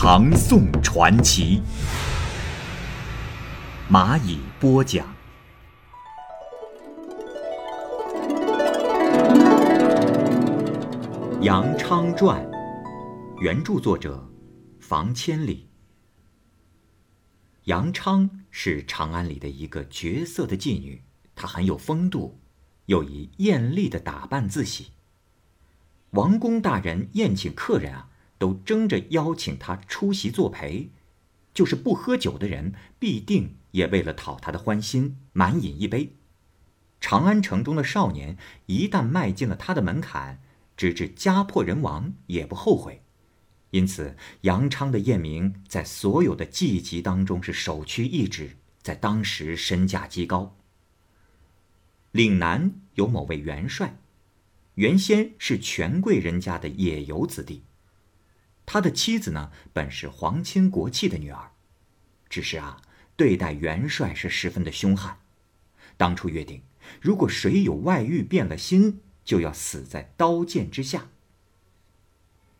唐宋传奇》，蚂蚁播讲。《杨昌传》，原著作者房千里。杨昌是长安里的一个绝色的妓女，她很有风度。又以艳丽的打扮自喜。王公大人宴请客人啊，都争着邀请他出席作陪，就是不喝酒的人，必定也为了讨他的欢心，满饮一杯。长安城中的少年一旦迈进了他的门槛，直至家破人亡也不后悔。因此，杨昌的艳名在所有的妓籍当中是首屈一指，在当时身价极高。岭南有某位元帅，原先是权贵人家的野游子弟。他的妻子呢，本是皇亲国戚的女儿，只是啊，对待元帅是十分的凶悍。当初约定，如果谁有外遇变了心，就要死在刀剑之下。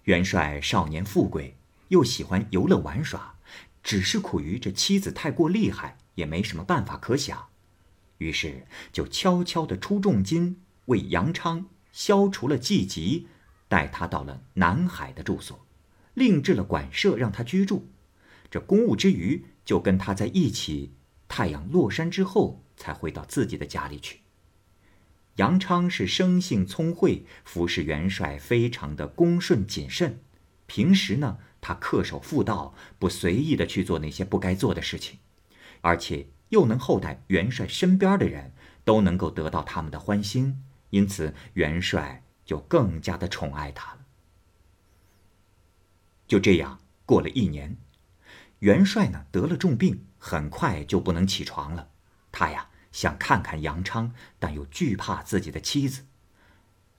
元帅少年富贵，又喜欢游乐玩耍，只是苦于这妻子太过厉害，也没什么办法可想。于是就悄悄地出重金为杨昌消除了寂疾，带他到了南海的住所，另置了馆舍让他居住。这公务之余，就跟他在一起。太阳落山之后，才回到自己的家里去。杨昌是生性聪慧，服侍元帅非常的恭顺谨慎。平时呢，他恪守妇道，不随意的去做那些不该做的事情，而且。又能厚待元帅身边的人，都能够得到他们的欢心，因此元帅就更加的宠爱他了。就这样过了一年，元帅呢得了重病，很快就不能起床了。他呀想看看杨昌，但又惧怕自己的妻子。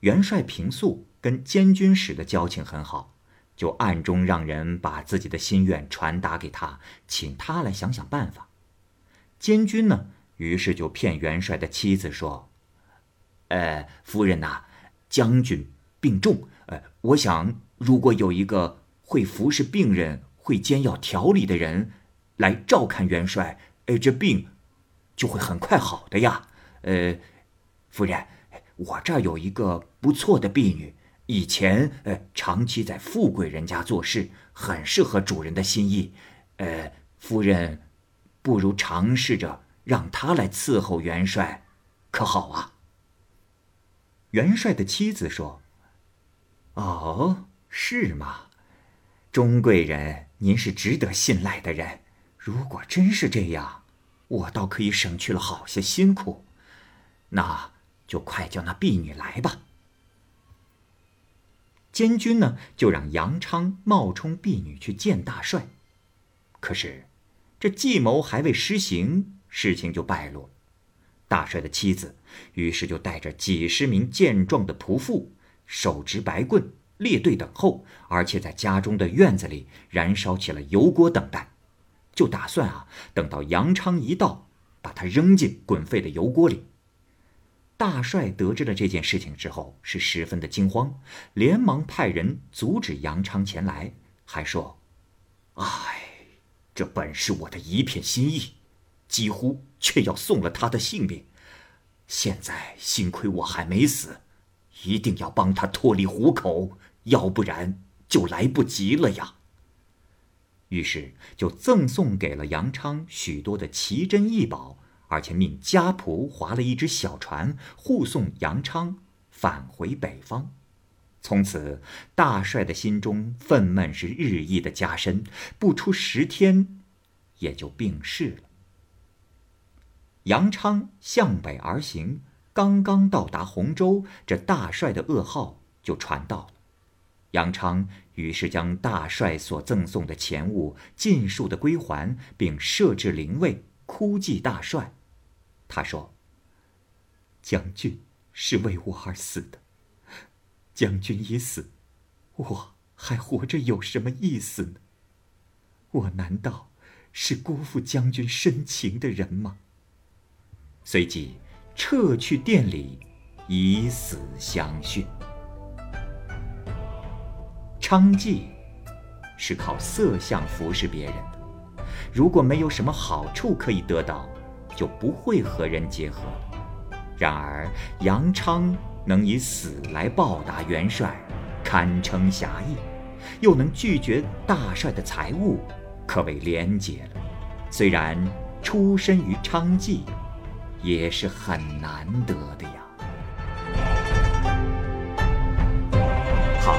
元帅平素跟监军使的交情很好，就暗中让人把自己的心愿传达给他，请他来想想办法。监军呢，于是就骗元帅的妻子说：“呃，夫人呐，将军病重，呃，我想如果有一个会服侍病人、会煎药调理的人来照看元帅，哎，这病就会很快好的呀。呃，夫人，我这儿有一个不错的婢女，以前呃长期在富贵人家做事，很适合主人的心意。呃，夫人。”不如尝试着让她来伺候元帅，可好啊？元帅的妻子说：“哦，是吗？钟贵人，您是值得信赖的人。如果真是这样，我倒可以省去了好些辛苦。那就快叫那婢女来吧。”监军呢，就让杨昌冒充婢女去见大帅。可是。这计谋还未施行，事情就败露。大帅的妻子于是就带着几十名健壮的仆妇，手执白棍，列队等候，而且在家中的院子里燃烧起了油锅等待，就打算啊，等到杨昌一到，把他扔进滚沸的油锅里。大帅得知了这件事情之后，是十分的惊慌，连忙派人阻止杨昌前来，还说：“哎。”这本是我的一片心意，几乎却要送了他的性命。现在幸亏我还没死，一定要帮他脱离虎口，要不然就来不及了呀。于是就赠送给了杨昌许多的奇珍异宝，而且命家仆划了一只小船护送杨昌返回北方。从此，大帅的心中愤懑是日益的加深，不出十天，也就病逝了。杨昌向北而行，刚刚到达洪州，这大帅的噩耗就传到了。杨昌于是将大帅所赠送的钱物尽数的归还，并设置灵位，哭祭大帅。他说：“将军是为我而死的，将军已死，我还活着有什么意思呢？我难道是辜负将军深情的人吗？”随即撤去殿里，以死相训。娼妓是靠色相服侍别人的，如果没有什么好处可以得到，就不会和人结合。然而杨昌能以死来报答元帅，堪称侠义，又能拒绝大帅的财物，可谓廉洁了。虽然出身于娼妓，也是很难得的呀。好